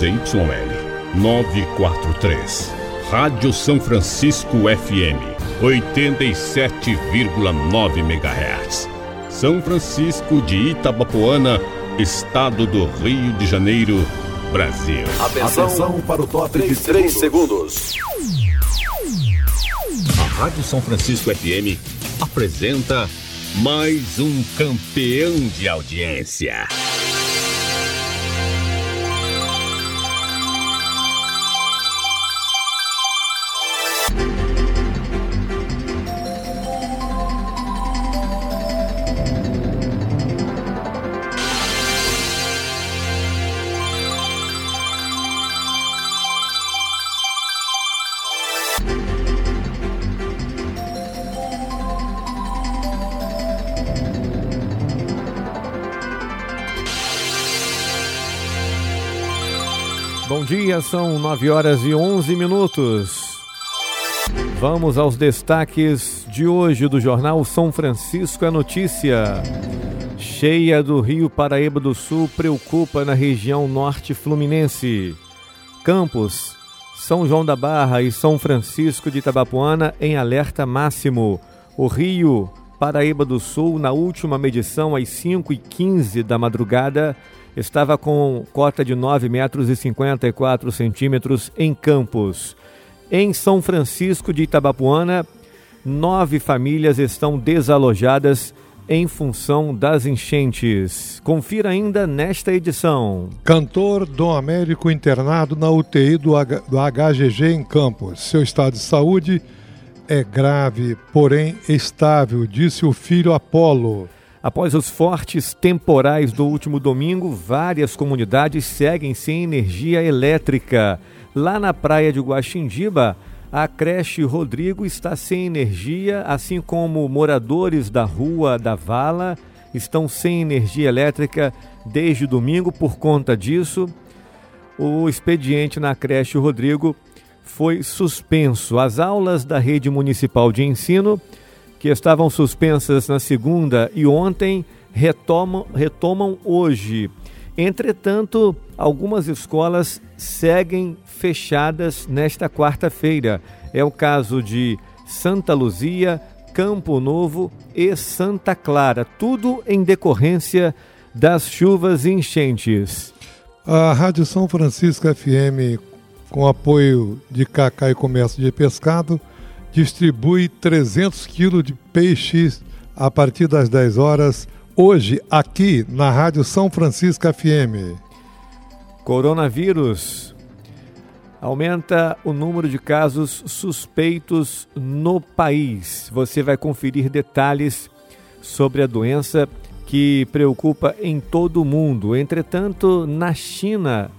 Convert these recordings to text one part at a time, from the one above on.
ZYL 943. Rádio São Francisco FM 87,9 MHz. São Francisco de Itabapoana, Estado do Rio de Janeiro, Brasil. Atenção, Atenção para o top 3, 3 segundos. A Rádio São Francisco FM apresenta mais um campeão de audiência. São 9 horas e 11 minutos. Vamos aos destaques de hoje do jornal São Francisco é Notícia. Cheia do Rio Paraíba do Sul preocupa na região norte fluminense. Campos, São João da Barra e São Francisco de Itabapuana em alerta máximo. O Rio Paraíba do Sul, na última medição, às 5 e 15 da madrugada, estava com cota de 9 metros e 54 centímetros em Campos. Em São Francisco de Itabapuana, nove famílias estão desalojadas em função das enchentes. Confira ainda nesta edição. Cantor Dom Américo internado na UTI do, H, do HGG em Campos. Seu estado de saúde é grave, porém estável, disse o filho Apolo. Após os fortes temporais do último domingo, várias comunidades seguem sem energia elétrica. Lá na praia de Guaxindiba, a creche Rodrigo está sem energia, assim como moradores da Rua da Vala estão sem energia elétrica desde domingo. Por conta disso, o expediente na creche Rodrigo foi suspenso. As aulas da rede municipal de ensino que estavam suspensas na segunda e ontem retomam, retomam hoje. Entretanto, algumas escolas seguem fechadas nesta quarta-feira. É o caso de Santa Luzia, Campo Novo e Santa Clara, tudo em decorrência das chuvas e enchentes. A Rádio São Francisco FM, com apoio de Cacá e Comércio de Pescado, distribui 300 quilos de peixes a partir das 10 horas, hoje, aqui na Rádio São Francisco FM. Coronavírus. Aumenta o número de casos suspeitos no país. Você vai conferir detalhes sobre a doença que preocupa em todo o mundo. Entretanto, na China,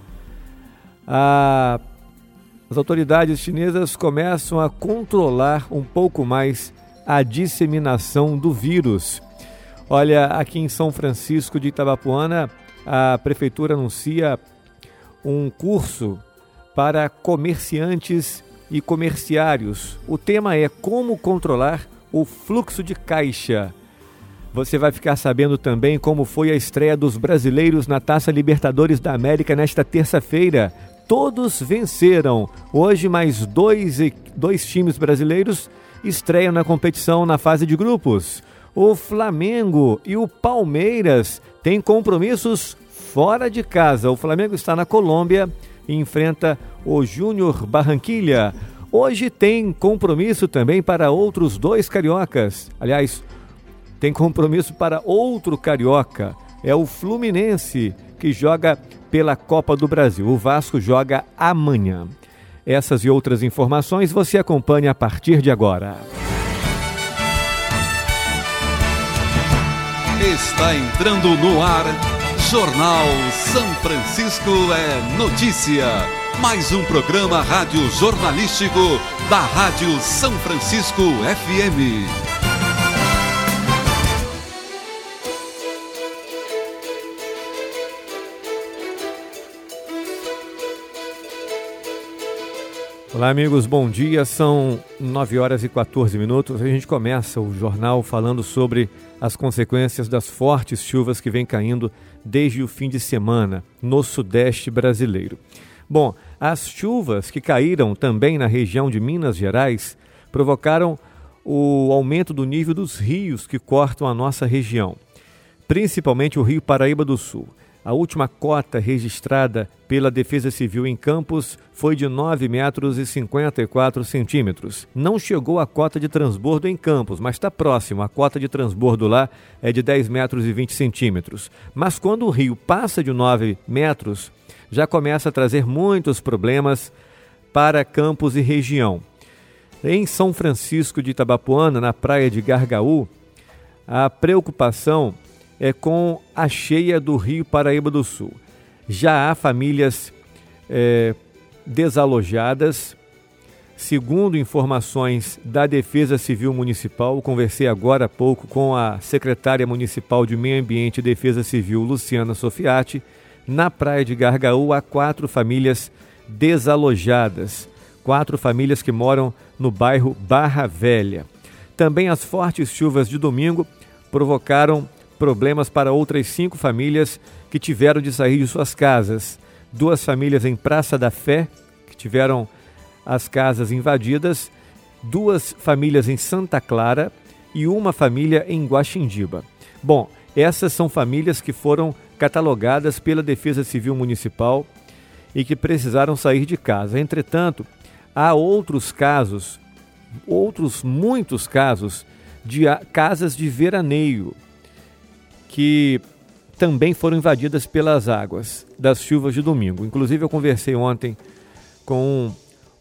a as autoridades chinesas começam a controlar um pouco mais a disseminação do vírus. Olha, aqui em São Francisco de Itabapuana, a prefeitura anuncia um curso para comerciantes e comerciários. O tema é como controlar o fluxo de caixa. Você vai ficar sabendo também como foi a estreia dos brasileiros na Taça Libertadores da América nesta terça-feira todos venceram. Hoje, mais dois, dois times brasileiros estreiam na competição na fase de grupos. O Flamengo e o Palmeiras têm compromissos fora de casa. O Flamengo está na Colômbia e enfrenta o Júnior Barranquilha. Hoje tem compromisso também para outros dois cariocas. Aliás, tem compromisso para outro carioca. É o Fluminense, que joga pela Copa do Brasil. O Vasco joga amanhã. Essas e outras informações você acompanha a partir de agora. Está entrando no ar Jornal São Francisco é Notícia. Mais um programa rádio jornalístico da Rádio São Francisco FM. Olá, amigos, bom dia. São 9 horas e 14 minutos. A gente começa o jornal falando sobre as consequências das fortes chuvas que vêm caindo desde o fim de semana no Sudeste brasileiro. Bom, as chuvas que caíram também na região de Minas Gerais provocaram o aumento do nível dos rios que cortam a nossa região, principalmente o Rio Paraíba do Sul. A última cota registrada pela Defesa Civil em Campos foi de 9 metros e 54 centímetros. Não chegou a cota de transbordo em Campos, mas está próximo. A cota de transbordo lá é de 10 metros e 20 centímetros. Mas quando o rio passa de 9 metros, já começa a trazer muitos problemas para Campos e região. Em São Francisco de Itabapuana, na praia de Gargaú, a preocupação é com a cheia do Rio Paraíba do Sul. Já há famílias é, desalojadas. Segundo informações da Defesa Civil Municipal, conversei agora há pouco com a secretária municipal de Meio Ambiente e Defesa Civil, Luciana Sofiati. Na praia de Gargaú há quatro famílias desalojadas, quatro famílias que moram no bairro Barra Velha. Também as fortes chuvas de domingo provocaram problemas para outras cinco famílias que tiveram de sair de suas casas. Duas famílias em Praça da Fé, que tiveram as casas invadidas, duas famílias em Santa Clara e uma família em Guaxindiba. Bom, essas são famílias que foram catalogadas pela Defesa Civil Municipal e que precisaram sair de casa. Entretanto, há outros casos, outros muitos casos de casas de veraneio que também foram invadidas pelas águas das chuvas de domingo. Inclusive, eu conversei ontem com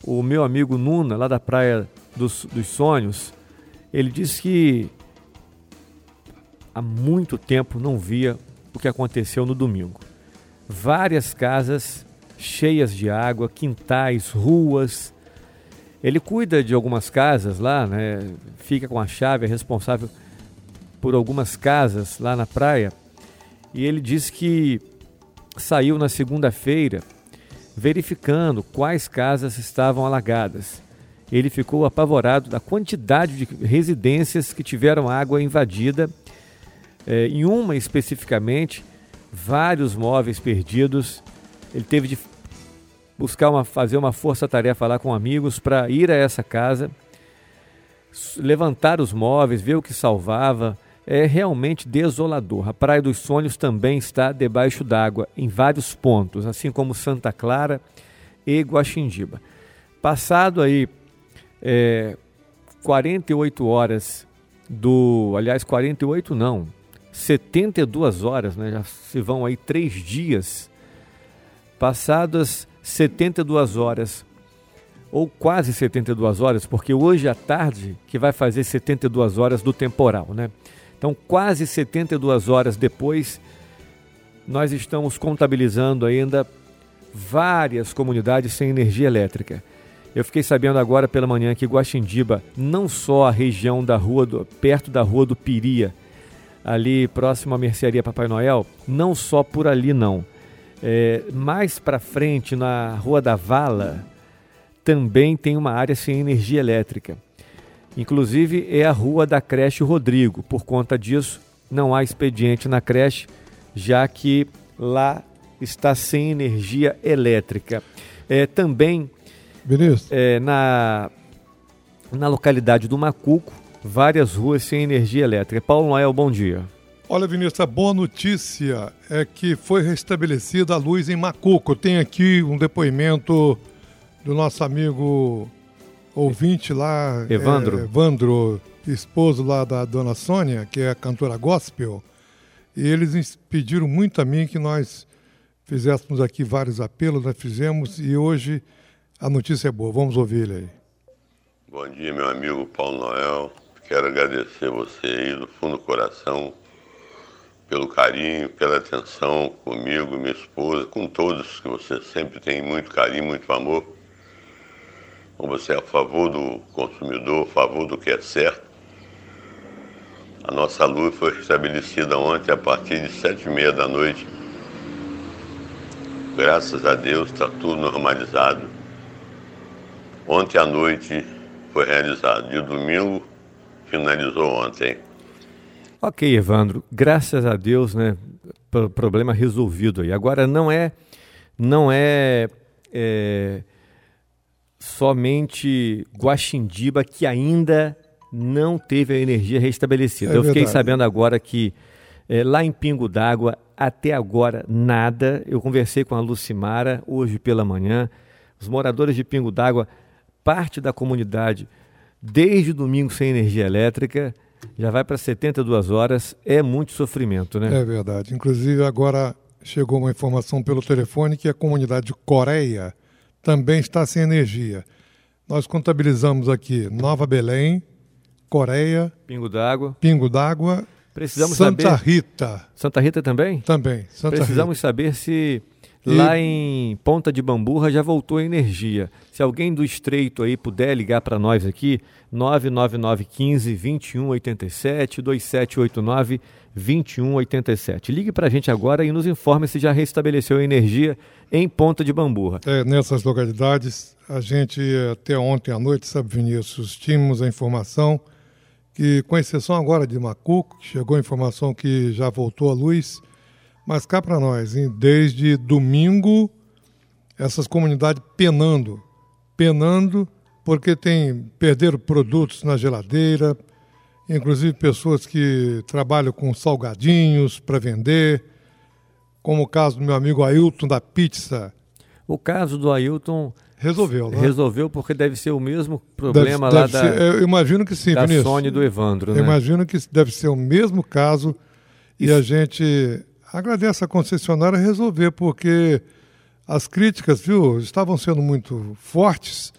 o meu amigo Nuna, lá da Praia dos, dos Sonhos. Ele disse que há muito tempo não via o que aconteceu no domingo. Várias casas cheias de água, quintais, ruas. Ele cuida de algumas casas lá, né? fica com a chave, é responsável por algumas casas lá na praia e ele disse que saiu na segunda-feira verificando quais casas estavam alagadas. Ele ficou apavorado da quantidade de residências que tiveram água invadida. É, em uma especificamente, vários móveis perdidos. Ele teve de buscar uma, fazer uma força-tarefa lá com amigos para ir a essa casa, levantar os móveis, ver o que salvava, é realmente desolador. A Praia dos Sonhos também está debaixo d'água em vários pontos, assim como Santa Clara e Guaxindiba. Passado aí é, 48 horas do, aliás, 48 não, 72 horas, né? Já se vão aí três dias. Passadas 72 horas ou quase 72 horas, porque hoje à tarde que vai fazer 72 horas do temporal, né? Então, quase 72 horas depois, nós estamos contabilizando ainda várias comunidades sem energia elétrica. Eu fiquei sabendo agora pela manhã que Guaxindiba, não só a região da rua do, perto da rua do Piria, ali próximo à mercearia Papai Noel, não só por ali não. É, mais para frente, na Rua da Vala, também tem uma área sem energia elétrica. Inclusive é a rua da creche Rodrigo. Por conta disso, não há expediente na creche, já que lá está sem energia elétrica. É, também é, na, na localidade do Macuco, várias ruas sem energia elétrica. Paulo Noel, bom dia. Olha, Vinícius, a boa notícia é que foi restabelecida a luz em Macuco. Tem aqui um depoimento do nosso amigo ouvinte lá, Evandro, é, Evandro esposo lá da dona Sônia, que é a cantora gospel, e eles pediram muito a mim que nós fizéssemos aqui vários apelos, nós fizemos e hoje a notícia é boa. Vamos ouvir ele aí. Bom dia, meu amigo Paulo Noel. Quero agradecer você aí do fundo do coração pelo carinho, pela atenção comigo, minha esposa, com todos que você sempre tem muito carinho, muito amor você é a favor do consumidor, a favor do que é certo. A nossa luz foi estabelecida ontem a partir de sete e meia da noite. Graças a Deus está tudo normalizado. Ontem à noite foi realizado e o domingo finalizou ontem. Ok, Evandro, graças a Deus, né? Problema resolvido aí. Agora não é, não é é, somente Guaxindiba que ainda não teve a energia restabelecida. É Eu fiquei verdade. sabendo agora que é, lá em Pingo d'Água, até agora, nada. Eu conversei com a Lucimara hoje pela manhã. Os moradores de Pingo d'Água, parte da comunidade, desde domingo sem energia elétrica, já vai para 72 horas. É muito sofrimento, né? É verdade. Inclusive, agora chegou uma informação pelo telefone que a comunidade de Coreia também está sem energia. Nós contabilizamos aqui Nova Belém, Coreia, Pingo d'Água. Pingo d'Água, Precisamos Santa saber. Rita Santa Rita também? também. Santa Precisamos Rita. saber se E- lá em Ponta de Bamburra já voltou a energia. Se alguém do estreito aí puder ligar para nós aqui, 99915 2187 2789 2187. Ligue para a gente agora e nos informe se já restabeleceu a energia em Ponta de Bamburra. É, nessas localidades, a gente, até ontem à noite, sabe, Vinícius, tínhamos a informação que, com exceção agora de Macuco, chegou a informação que já voltou à luz, mas cá para nós, hein, desde domingo, essas comunidades penando, penando, porque tem perderam produtos na geladeira, inclusive pessoas que trabalham com salgadinhos para vender, como o caso do meu amigo Ailton da pizza, O caso do Ailton resolveu, né? resolveu porque deve ser o mesmo Deve- problema deve lá ser- da, eu imagino que sim, da Vinícius. E do Evandro, Eu né? imagino que deve ser o mesmo caso e a gente agradece a concessionária resolver, porque as críticas, viu, estavam sendo muito fortes,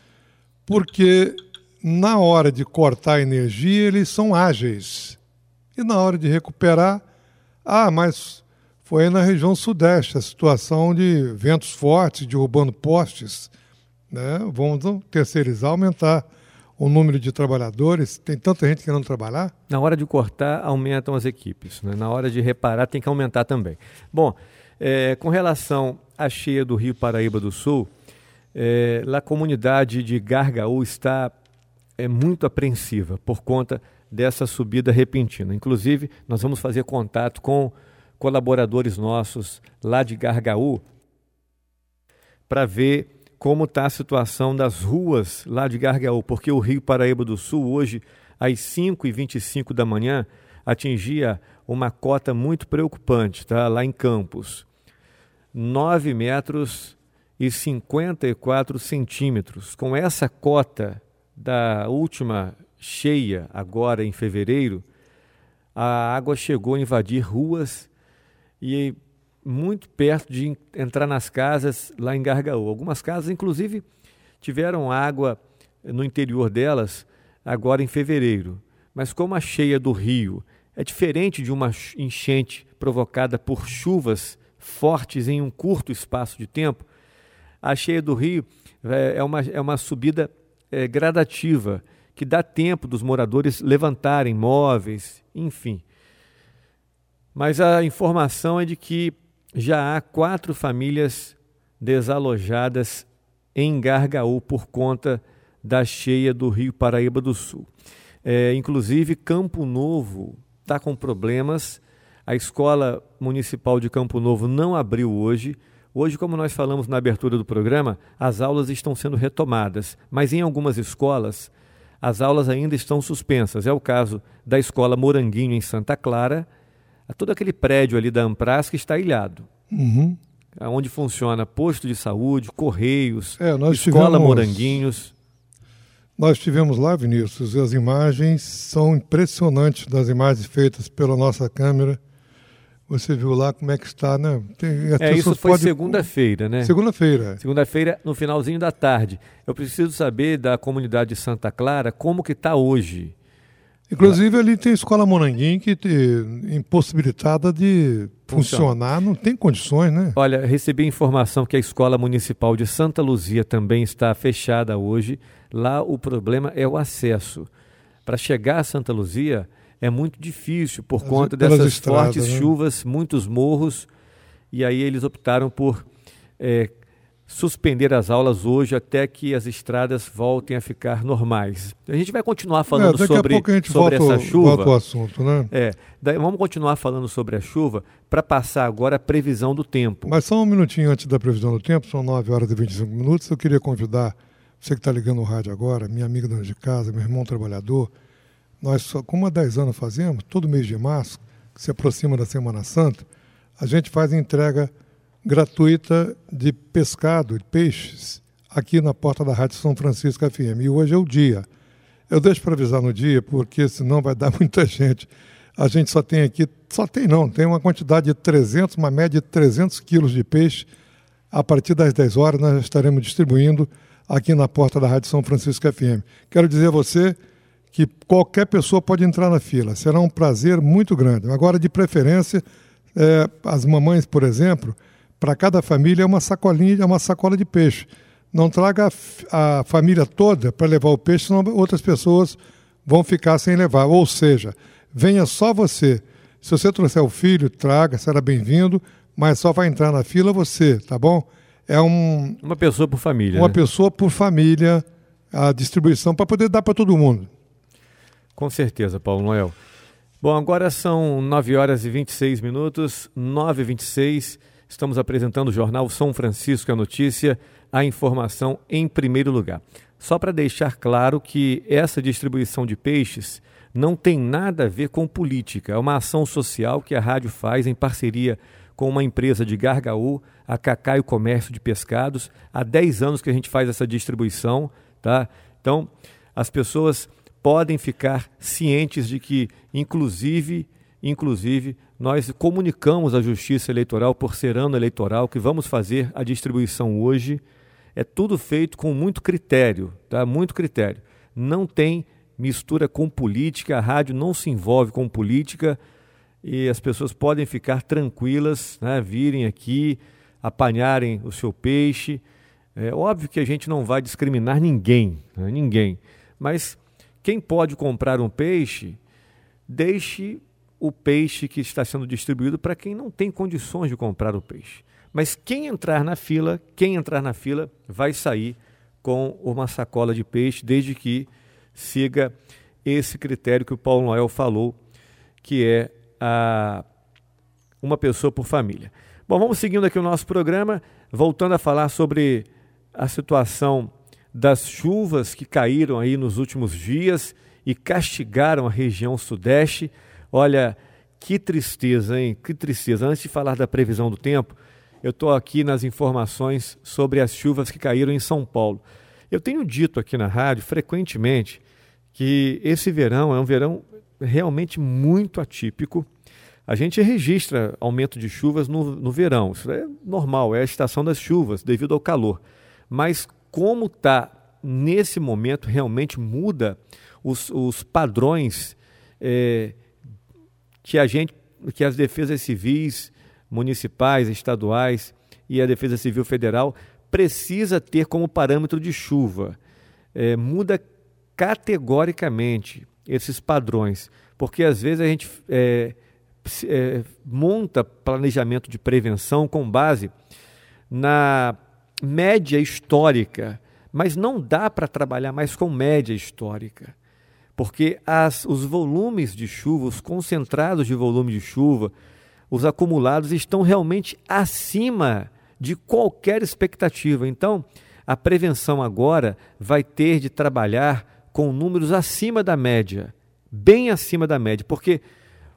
porque na hora de cortar a energia eles são ágeis. E na hora de recuperar, ah, mas foi na região sudeste a situação de ventos fortes, derrubando postes. Né? Vamos terceirizar, aumentar o número de trabalhadores. Tem tanta gente querendo trabalhar. Na hora de cortar, aumentam as equipes. né? Na hora de reparar, tem que aumentar também. Bom, é, com relação à cheia do Rio Paraíba do Sul, é, a comunidade de Gargaú está é, muito apreensiva por conta dessa subida repentina. Inclusive, nós vamos fazer contato com colaboradores nossos lá de Gargaú para ver como está a situação das ruas lá de Gargaú, porque o Rio Paraíba do Sul, hoje, às 5h25 da manhã, atingia uma cota muito preocupante, tá? lá em Campos. 9 metros e 54 centímetros. Com essa cota da última cheia, agora em fevereiro, a água chegou a invadir ruas e muito perto de en- entrar nas casas lá em Gargaú. Algumas casas, inclusive, tiveram água no interior delas agora em fevereiro. Mas como a cheia do rio é diferente de uma ch- enchente provocada por chuvas fortes em um curto espaço de tempo, a cheia do rio é é uma, é uma subida é, gradativa que dá tempo dos moradores levantarem móveis, enfim. Mas a informação é de que já há quatro famílias desalojadas em Gargaú por conta da cheia do Rio Paraíba do Sul. É, inclusive, Campo Novo está com problemas. A Escola Municipal de Campo Novo não abriu hoje. Hoje, como nós falamos na abertura do programa, as aulas estão sendo retomadas, mas em algumas escolas as aulas ainda estão suspensas. É o caso da Escola Moranguinho, em Santa Clara, todo aquele prédio ali da Ampras que está ilhado, Uhum. onde funciona posto de saúde, correios, É, Escola tivemos- Moranguinhos. Nós estivemos lá, Vinícius, e as imagens são impressionantes das imagens feitas pela nossa câmera. Você viu lá como é que está, né? Tem, É, isso foi podem- segunda-feira, né? Segunda-feira. Segunda-feira, no finalzinho da tarde. Eu preciso saber da comunidade de Santa Clara como que está hoje. Inclusive ali tem a escola Moranguinho que impossibilitada de Funciona. funcionar, não tem condições, né? Olha, recebi informação que a Escola Municipal de Santa Luzia também está fechada hoje. Lá o problema é o acesso. Para chegar a Santa Luzia é muito difícil por As- conta dessas estradas, fortes né? chuvas, muitos morros. E aí eles optaram por é, suspender as aulas hoje até que as estradas voltem a ficar normais. A gente vai continuar falando é, sobre, sobre volta, essa chuva. Volta o assunto, né? É, daí vamos continuar falando sobre a chuva para passar agora a previsão do tempo. Mas só um minutinho antes da previsão do tempo, são 9 horas e 25 minutos. Eu queria convidar você que está ligando o rádio agora, minha amiga dona de casa, meu irmão trabalhador. Nós, só, como há 10 anos fazemos, todo mês de março, que se aproxima da Semana Santa, a gente faz entrega gratuita de pescado, de peixes, aqui na porta da Rádio São Francisco FM. E hoje é o dia. Eu deixo para avisar no dia, porque senão vai dar muita gente. A gente só tem aqui, só tem não, tem uma quantidade de 300, uma média de 300 quilos de peixe. A partir das 10 horas nós estaremos distribuindo aqui na porta da Rádio São Francisco FM. Quero dizer a você que qualquer pessoa pode entrar na fila. Será um prazer muito grande. Agora, de preferência, é, as mamães, por exemplo, para cada família é uma sacolinha, é uma sacola de peixe. Não traga a, a família toda para levar o peixe, senão outras pessoas vão ficar sem levar. Ou seja, venha só você. Se você trouxer o filho, traga, será bem-vindo, mas só vai entrar na fila você, tá bom? É um, uma pessoa por família. Uma né? pessoa por família, a distribuição, para poder dar para todo mundo. Com certeza, Paulo Noel. Bom, agora são 9 horas e 26 minutos, 9 e 26 Estamos apresentando o jornal São Francisco a Notícia, a informação em primeiro lugar. Só para deixar claro que essa distribuição de peixes não tem nada a ver com política. É uma ação social que a rádio faz em parceria com uma empresa de Gargaú, a Cacaio Comércio de Pescados. Há 10 anos que a gente faz essa distribuição, tá? Então, as pessoas podem ficar cientes de que, inclusive, inclusive, nós comunicamos à Justiça Eleitoral, por ser ano eleitoral, que vamos fazer a distribuição hoje. É tudo feito com muito critério, tá? Muito critério. Não tem mistura com política, a rádio não se envolve com política e as pessoas podem ficar tranquilas, né? virem aqui, apanharem o seu peixe. É óbvio que a gente não vai discriminar ninguém, né? ninguém. Mas quem pode comprar um peixe, deixe o peixe que está sendo distribuído para quem não tem condições de comprar o peixe. Mas quem entrar na fila, quem entrar na fila vai sair com uma sacola de peixe, desde que siga esse critério que o Paulo Noel falou, que é a uma pessoa por família. Bom, vamos seguindo aqui o nosso programa, voltando a falar sobre a situação das chuvas que caíram aí nos últimos dias e castigaram a região sudeste. Olha, que tristeza, hein? Que tristeza. Antes de falar da previsão do tempo, eu estou aqui nas informações sobre as chuvas que caíram em São Paulo. Eu tenho dito aqui na rádio frequentemente que esse verão é um verão realmente muito atípico. A gente registra aumento de chuvas no, no verão, isso é normal, é a estação das chuvas devido ao calor. Mas como está nesse momento, realmente muda os, os padrões é, que a gente, que as defesas civis municipais, estaduais e a Defesa Civil Federal precisa ter como parâmetro de chuva. É, muda categoricamente esses padrões, porque às vezes a gente é, é, monta planejamento de prevenção com base na média histórica, mas não dá para trabalhar mais com média histórica porque as, os volumes de chuva, os concentrados de volume de chuva, os acumulados estão realmente acima de qualquer expectativa. Então, a prevenção agora vai ter de trabalhar com números acima da média, bem acima da média, porque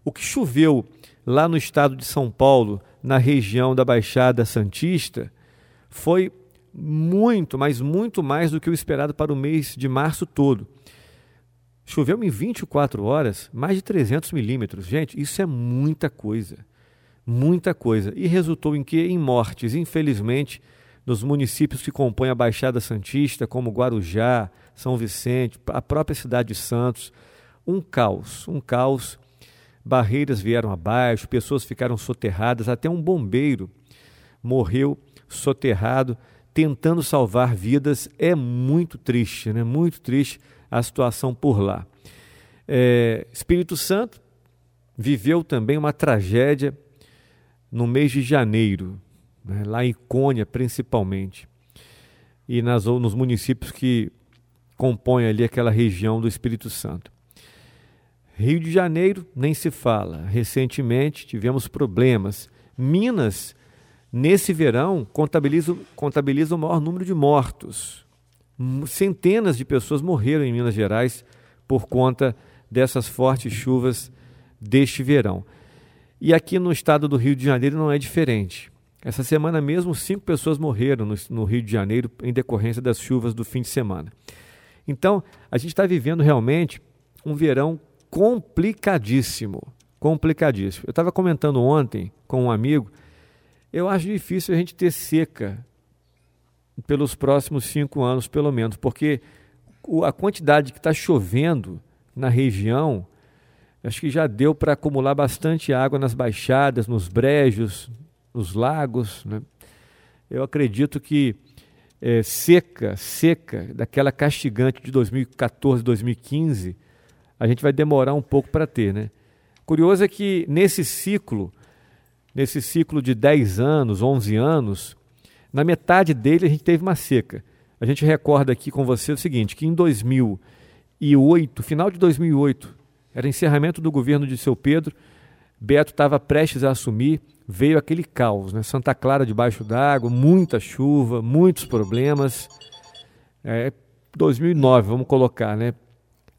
o que choveu lá no estado de São Paulo, na região da Baixada Santista, foi muito, mas muito mais do que o esperado para o mês de março todo. Choveu em 24 horas mais de 300 milímetros. Gente, isso é muita coisa. Muita coisa. E resultou em que? Em mortes, infelizmente, nos municípios que compõem a Baixada Santista, como Guarujá, São Vicente, a própria cidade de Santos. Um caos, um caos. Barreiras vieram abaixo, pessoas ficaram soterradas, até um bombeiro morreu soterrado tentando salvar vidas. É muito triste, né? Muito triste a situação por lá. É, Espírito Santo viveu também uma tragédia no mês de janeiro, né, lá em Cônia principalmente. e nas, nos municípios que compõem ali aquela região do Espírito Santo. Rio de Janeiro nem se fala. Recentemente tivemos problemas. Minas, nesse verão, contabiliza, contabiliza o maior número de mortos. Centenas de pessoas morreram em Minas Gerais por conta dessas fortes chuvas deste verão. E aqui no estado do Rio de Janeiro não é diferente. Essa semana mesmo, cinco pessoas morreram no, no Rio de Janeiro em decorrência das chuvas do fim de semana. Então, a gente está vivendo realmente um verão complicadíssimo. Complicadíssimo. Eu estava comentando ontem com um amigo, eu acho difícil a gente ter seca pelos próximos cinco anos, pelo menos, porque a quantidade que está chovendo na região, acho que já deu para acumular bastante água nas baixadas, nos brejos, nos lagos. Né? Eu acredito que é, seca, seca, daquela castigante de 2014, 2015, a gente vai demorar um pouco para ter, né? Curioso é que nesse ciclo, nesse ciclo de 10 anos, 11 anos, na metade dele a gente teve uma seca. A gente recorda aqui com você o seguinte, que em 2008, final de 2008, era encerramento do governo de seu Pedro, Beto estava prestes a assumir, veio aquele caos, né? Santa Clara debaixo d'água, muita chuva, muitos problemas. É, 2009, vamos colocar, né?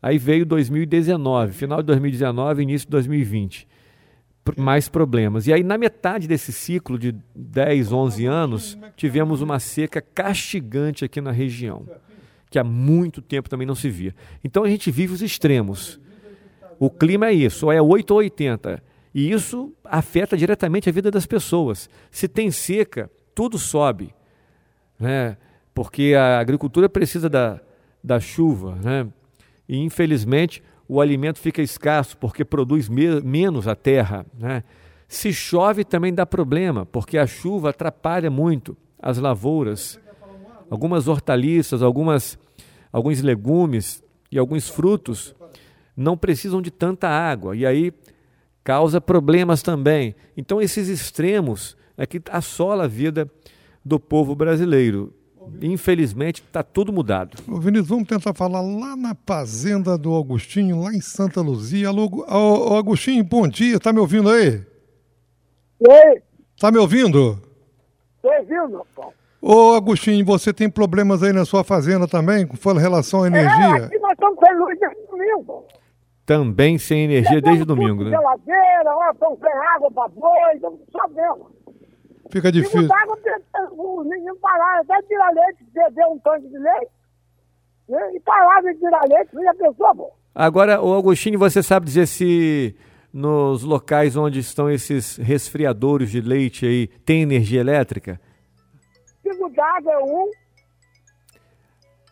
Aí veio 2019, final de 2019, início de 2020. Mais problemas. E aí, na metade desse ciclo de 10, 11 anos, tivemos uma seca castigante aqui na região, que há muito tempo também não se via. Então a gente vive os extremos. O clima é isso, ou é 8 ou 80. E isso afeta diretamente a vida das pessoas. Se tem seca, tudo sobe, né? porque a agricultura precisa da, da chuva. Né? E, infelizmente, o alimento fica escasso porque produz me menos a terra. Né? Se chove, também dá problema, porque a chuva atrapalha muito as lavouras. Algumas hortaliças, algumas, alguns legumes e alguns frutos não precisam de tanta água. E aí causa problemas também. Então, esses extremos é que assola a vida do povo brasileiro. Infelizmente, está tudo mudado. Ô Vinícius, vamos tentar falar lá na fazenda do Agostinho, lá em Santa Luzia. Alô, ô, Agostinho, bom dia. Tá me ouvindo aí? Oi. Tá me ouvindo? Tô ouvindo, Paulo. Ô, Agostinho, você tem problemas aí na sua fazenda também, com relação à energia? É, aqui nós estamos sem luz desde domingo. Também sem energia desde domingo, né? Geladeira, ó, estão sem água para boi, estamos sabendo. Fica difícil. Pingo d'água, os meninos pararam até tirar leite, beber um tanque de leite. Né? E pararam de tirar leite, você já pensou, pô? Agora, o Agostinho, você sabe dizer se nos locais onde estão esses resfriadores de leite aí tem energia elétrica? Pingo d'água é um.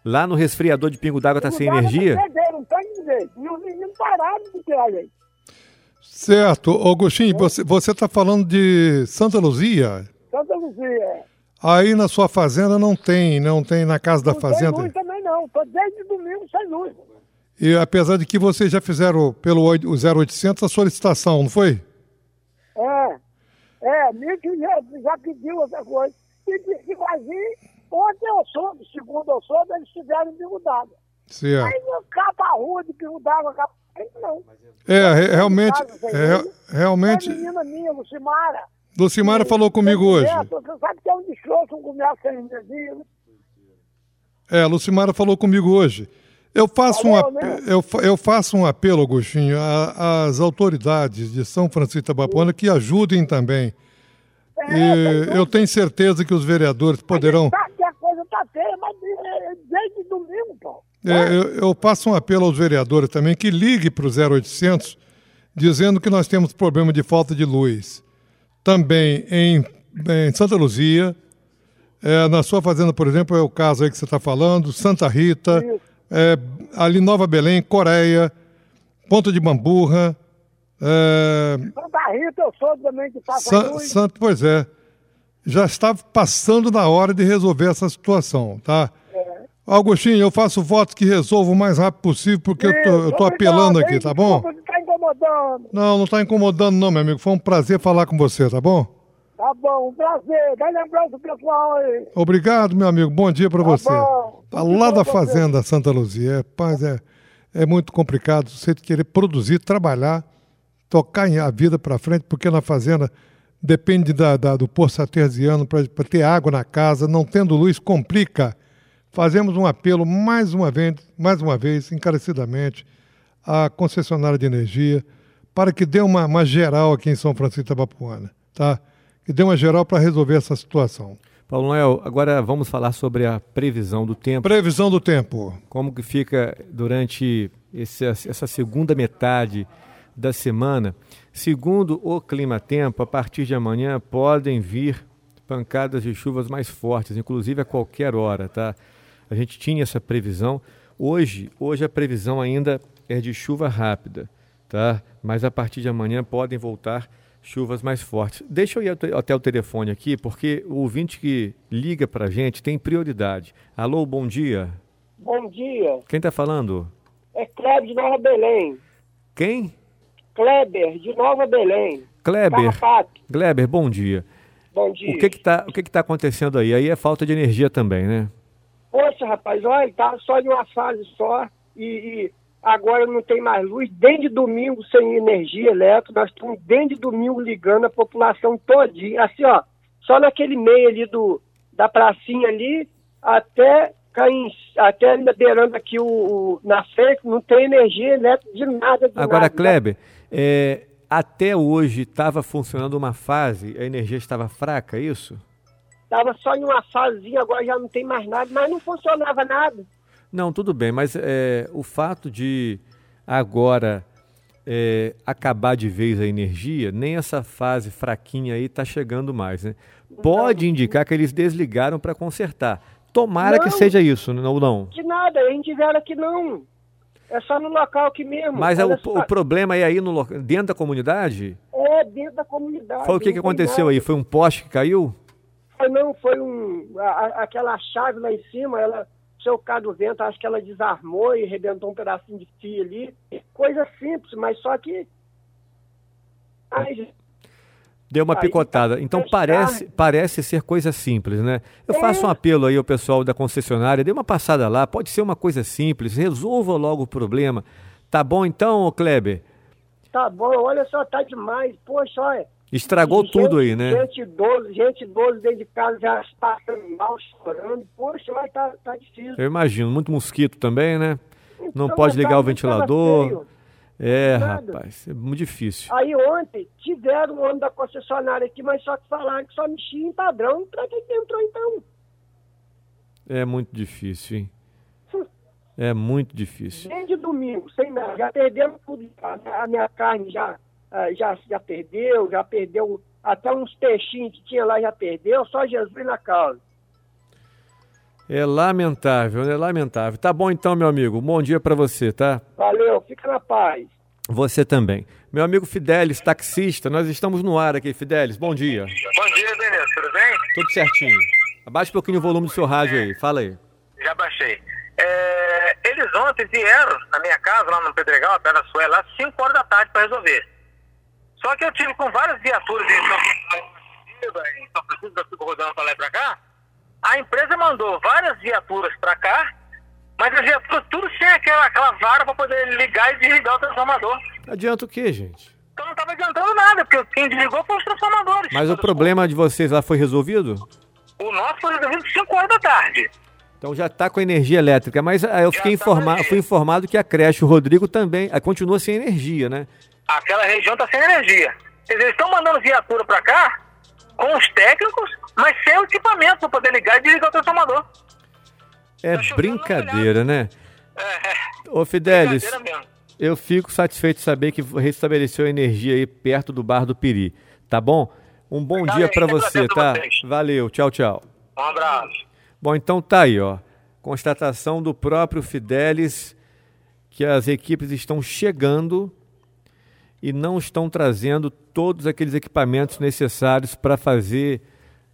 Lá no resfriador de pingo d'água está sem energia? Beberam um tanque de leite. E os meninos pararam de tirar leite. Certo. Agostinho, você está falando de Santa Luzia? Santa Luzia. Aí na sua fazenda não tem, não tem na casa não da fazenda? Não tem luz também não, estou desde domingo sem luz. E apesar de que vocês já fizeram pelo 0800 a solicitação, não foi? É, é, Nick já, já pediu essa coisa. E que vai vir, ontem eu soube, segundo eu soube, eles tiveram d'água. Certo. Aí não capa a rua de d'água, capa não. É, re- realmente, é, realmente, É a menina minha, Lucimara. Lucimara falou comigo hoje. É, você sabe que é um destroço um comércio sem né? É, Lucimara falou comigo hoje. Eu faço, um, Falou, ape- né? eu, eu faço um apelo, Agostinho, às autoridades de São Francisco de Itabapuana que ajudem também. É, E eu tenho certeza que os vereadores poderão. A coisa tá feia, mas é, desde domingo, pô. É, eu, passo um apelo aos vereadores também que ligue para o 0800 dizendo que nós temos problema de falta de luz. Também em, em Santa Luzia, é, na sua fazenda, por exemplo, é o caso aí que você está falando, Santa Rita, é, ali Nova Belém, Coreia, Ponta de Bamburra, é, Santa Rita eu sou também que passa Sa-. Santo, pois é. Já está passando na hora de resolver essa situação, tá? Augustinho, eu faço votos que resolvam o mais rápido possível, porque eu tô, eu Obrigado, apelando aqui, tá bom? Desculpa de incomodando. Não, não está incomodando não, meu amigo. Foi um prazer falar com você, tá bom? Tá bom, um prazer. Dá lembrança pessoal aí. Obrigado, meu amigo. Bom dia para Tá você. bom. Tá lá da fazenda Santa Luzia. É, Paz, é, é muito complicado você querer produzir, trabalhar, tocar a vida para frente, porque na fazenda depende da, da- do poço artesiano para ter água na casa, não tendo luz complica. Fazemos um apelo mais uma vez, mais uma vez, encarecidamente, à concessionária de energia para que dê uma, uma geral aqui em São Francisco da Papuana, tá? Que dê uma geral para resolver essa situação. Paulo Noel, agora vamos falar sobre a previsão do tempo. Previsão do tempo. Como que fica durante esse- essa segunda metade da semana? Segundo o Clima Tempo, a partir de amanhã podem vir pancadas de chuvas mais fortes, inclusive a qualquer hora, tá? A gente tinha essa previsão. Hoje, hoje a previsão ainda é de chuva rápida, tá? Mas a partir de amanhã podem voltar chuvas mais fortes. Deixa eu ir até- o telefone aqui, porque o ouvinte que liga para a gente tem prioridade. Alô, bom dia. Bom dia. Quem está falando? É Kleber de Nova Belém. Quem? Kleber de Nova Belém. Kleber. Carrapato. Kleber, bom dia. Bom dia. O que que tá, o que que tá acontecendo aí? Aí é falta de energia também, né? Poxa, rapaz, olha, tá só de uma fase só e, e agora não tem mais luz. Desde domingo sem energia elétrica, nós estamos desde domingo ligando a população todinha. Assim, ó, só naquele meio ali do, da pracinha ali, até até beirando aqui o, o- na frente, não tem energia elétrica de nada. De Agora, nada. Kleber, é, até hoje estava funcionando uma fase, a energia estava fraca, é isso? Tava só em uma fasezinha, agora já não tem mais nada, mas não funcionava nada. Não, tudo bem, mas é, o fato de agora é, acabar de vez a energia, nem essa fase fraquinha aí está chegando mais, né? Pode indicar que eles desligaram para consertar. Tomara que Não. seja isso, né, ou não? De nada, gente vieram aqui não. É só no local aqui mesmo. Mas é o, o problema é aí no, dentro da comunidade? É, dentro da comunidade. Foi o que, que não aconteceu aí? Foi um poste que caiu? Foi, não, foi um. a- aquela chave lá em cima, ela, seu do vento, acho que ela desarmou e arrebentou um pedacinho de fio ali. Coisa simples, mas só que. Ai, Deu uma picotada. tá Então parece, parece ser coisa simples, né? Eu É. faço um apelo aí ao pessoal da concessionária, dê uma passada lá, pode ser uma coisa simples, resolva logo o problema. Tá bom então, Kleber? tá bom, olha só, tá demais. Poxa, olha. Estragou gente- tudo aí, né? Gente idosa, gente idosa dentro de casa já passando mal, chorando. Poxa, olha, tá, tá difícil. Eu imagino, muito mosquito também, né? Não Então, pode ligar tá- o tava ventilador. É, Nada. rapaz, é muito difícil. Aí ontem tiveram o homem da concessionária aqui, mas só que falaram que só mexia em padrão. Pra que que entrou então? É muito difícil, hein? É muito difícil. Desde domingo, sem nada. Já perdemos tudo. A minha carne já, já, já perdeu, já perdeu até uns peixinhos que tinha lá já perdeu. Só Jesus na causa. É lamentável, é lamentável. Tá bom então, meu amigo. Bom dia pra você, tá? Valeu, fica na paz. Você também. Meu amigo Fidelis, taxista, nós estamos no ar aqui. Fidelis, bom dia. Bom dia, Denilson, tudo bem? Tudo certinho. Abaixa um pouquinho o volume do seu rádio aí. Fala aí. Já baixei. É, eles ontem vieram na minha casa, lá no Pedregal, perto da Suela, às 5 horas da tarde para resolver. Só que eu tive com várias viaturas em São Francisco, São rodando para lá e para cá. A empresa mandou várias viaturas para cá, mas as viaturas tudo sem aquela, aquela vara para poder ligar e desligar o transformador. Adianta o quê, gente? Então não estava adiantando nada, porque quem desligou foi os transformadores. Mas o problema de vocês lá foi resolvido? O nosso foi resolvido às 5 horas da tarde. Então já está com energia elétrica, mas ah, eu fiquei tá informa fui informado que a creche, o Rodrigo também, ah, continua sem energia, né? Aquela região está sem energia. Quer dizer, eles estão mandando viatura para cá com os técnicos, mas sem o equipamento para poder ligar e desligar o transformador. É Tá brincadeira, né? É, é Ô Fidelis, eu fico satisfeito de saber que restabeleceu a energia aí perto do Bar do Piri, tá bom? Um bom Tá dia para você, tá? Valeu, tchau, tchau. Um abraço. Bom, então tá aí, ó. Constatação do próprio Fidelis que as equipes estão chegando e não estão trazendo todos aqueles equipamentos necessários para fazer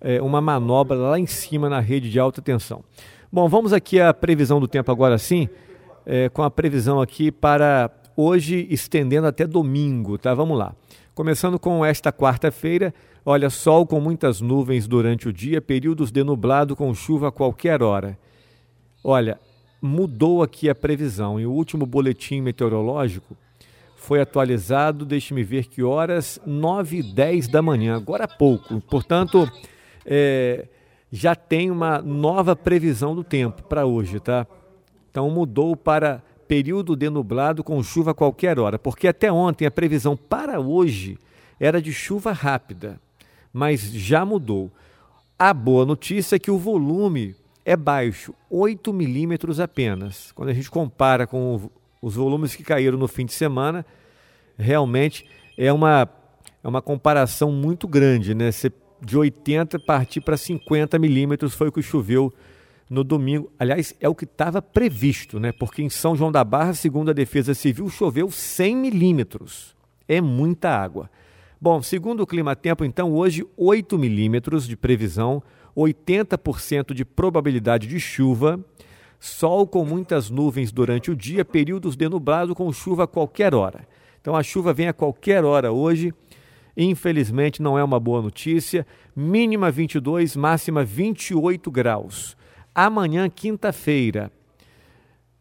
eh, uma manobra lá em cima na rede de alta tensão. Bom, vamos aqui à previsão do tempo agora sim, eh, com a previsão aqui para hoje estendendo até domingo, tá? Vamos lá. Começando com esta quarta-feira, olha, sol com muitas nuvens durante o dia, períodos de nublado com chuva a qualquer hora. Olha, mudou aqui a previsão e o último boletim meteorológico foi atualizado, deixe-me ver que horas, 9 e 10 da manhã, agora há pouco. Portanto, é, já tem uma nova previsão do tempo para hoje, tá? Então mudou para período de nublado com chuva a qualquer hora, porque até ontem a previsão para hoje era de chuva rápida, mas já mudou. A boa notícia é que o volume é baixo, 8 milímetros apenas. Quando a gente compara com os volumes que caíram no fim de semana, realmente é uma, é uma comparação muito grande, né? Você, de 80 partir para 50 milímetros foi o que choveu no domingo. Aliás, é o que estava previsto, né? Porque em São João da Barra, segundo a Defesa Civil, choveu 100 milímetros. É muita água. Bom, segundo o Clima Tempo, então, hoje 8 milímetros de previsão, 80% de probabilidade de chuva, sol com muitas nuvens durante o dia, períodos de nublado com chuva a qualquer hora. Então a chuva vem a qualquer hora hoje. Infelizmente não é uma boa notícia. Mínima 22, máxima 28 graus. Amanhã, quinta-feira,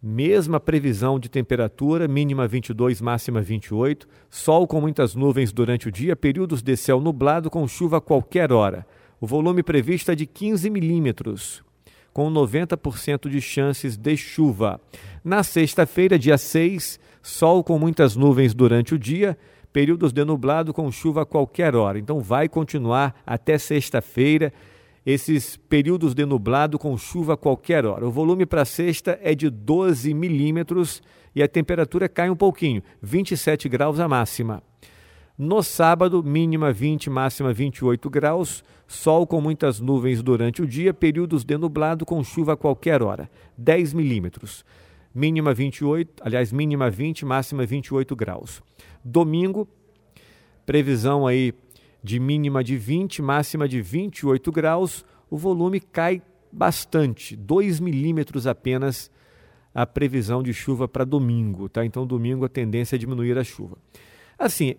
mesma previsão de temperatura, mínima 22, máxima 28. Sol com muitas nuvens durante o dia, períodos de céu nublado com chuva a qualquer hora. O volume previsto é de 15 milímetros, com 90% de chances de chuva. Na sexta-feira, dia 6, sol com muitas nuvens durante o dia, períodos de nublado com chuva a qualquer hora. Então vai continuar até sexta-feira esses períodos de nublado com chuva a qualquer hora. O volume para sexta é de 12 milímetros e a temperatura cai um pouquinho, 27 graus a máxima. No sábado, mínima 20, máxima 28 graus, sol com muitas nuvens durante o dia, períodos de nublado com chuva a qualquer hora, 10 milímetros. Mínima 28, aliás, mínima 20, máxima 28 graus. Domingo, previsão aí de mínima de 20, máxima de 28 graus, o volume cai bastante, 2 milímetros apenas a previsão de chuva para domingo, tá? Então, domingo a tendência é diminuir a chuva. Assim,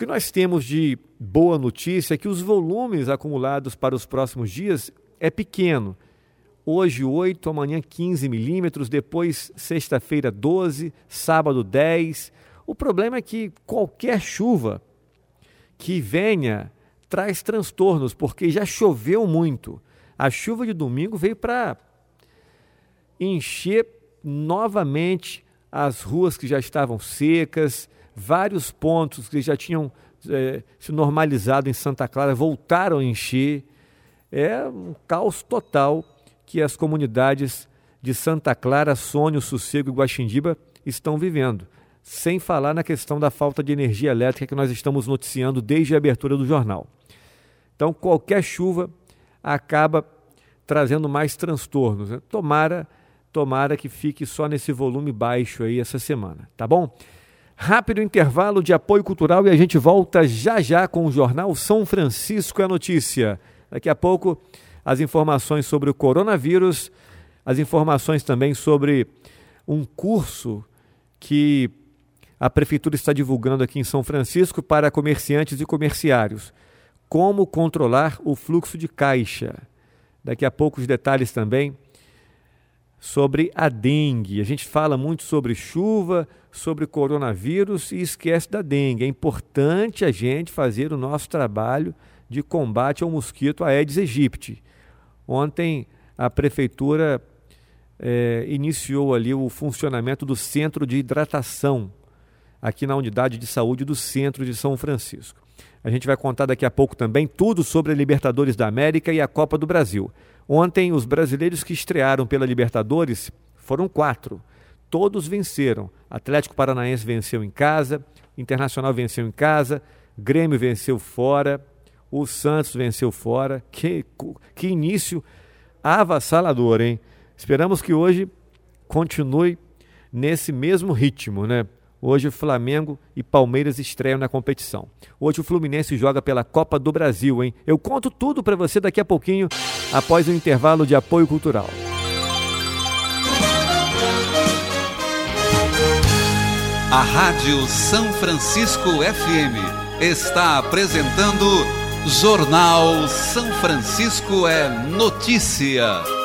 que nós temos de boa notícia é que os volumes acumulados para os próximos dias é pequeno. Hoje 8, amanhã 15 milímetros, depois sexta-feira 12, sábado 10. O problema é que qualquer chuva que venha traz transtornos, porque já choveu muito. A chuva de domingo veio para encher novamente as ruas que já estavam secas, vários pontos que já tinham é, se normalizado em Santa Clara voltaram a encher. É um caos total que as comunidades de Santa Clara, Sônio, Sossego e Guaxindiba estão vivendo sem falar na questão da falta de energia elétrica que nós estamos noticiando desde a abertura do jornal. Então, qualquer chuva acaba trazendo mais transtornos. Né? Tomara, tomara que fique só nesse volume baixo aí essa semana, tá bom? Rápido intervalo de apoio cultural e a gente volta já já com o jornal São Francisco é Notícia. Daqui a pouco as informações sobre o coronavírus, as informações também sobre um curso que a Prefeitura está divulgando aqui em São Francisco para comerciantes e comerciários. Como controlar o fluxo de caixa. Daqui a pouco os detalhes também sobre a dengue. A gente fala muito sobre chuva, sobre coronavírus e esquece da dengue. É importante a gente fazer o nosso trabalho de combate ao mosquito Aedes aegypti. Ontem a prefeitura é, iniciou ali o funcionamento do centro de hidratação aqui na unidade de saúde do centro de São Francisco. A gente vai contar daqui a pouco também tudo sobre a Libertadores da América e a Copa do Brasil. Ontem, os brasileiros que estrearam pela Libertadores foram quatro. Todos venceram. Atlético Paranaense venceu em casa, Internacional venceu em casa, Grêmio venceu fora, o Santos venceu fora. Que, que início avassalador, hein? Esperamos que hoje continue nesse mesmo ritmo, né? Hoje o Flamengo e Palmeiras estreiam na competição. Hoje o Fluminense joga pela Copa do Brasil, hein? Eu conto tudo para você daqui a pouquinho, após o intervalo de apoio cultural. A Rádio São Francisco FM está apresentando Jornal São Francisco é Notícia.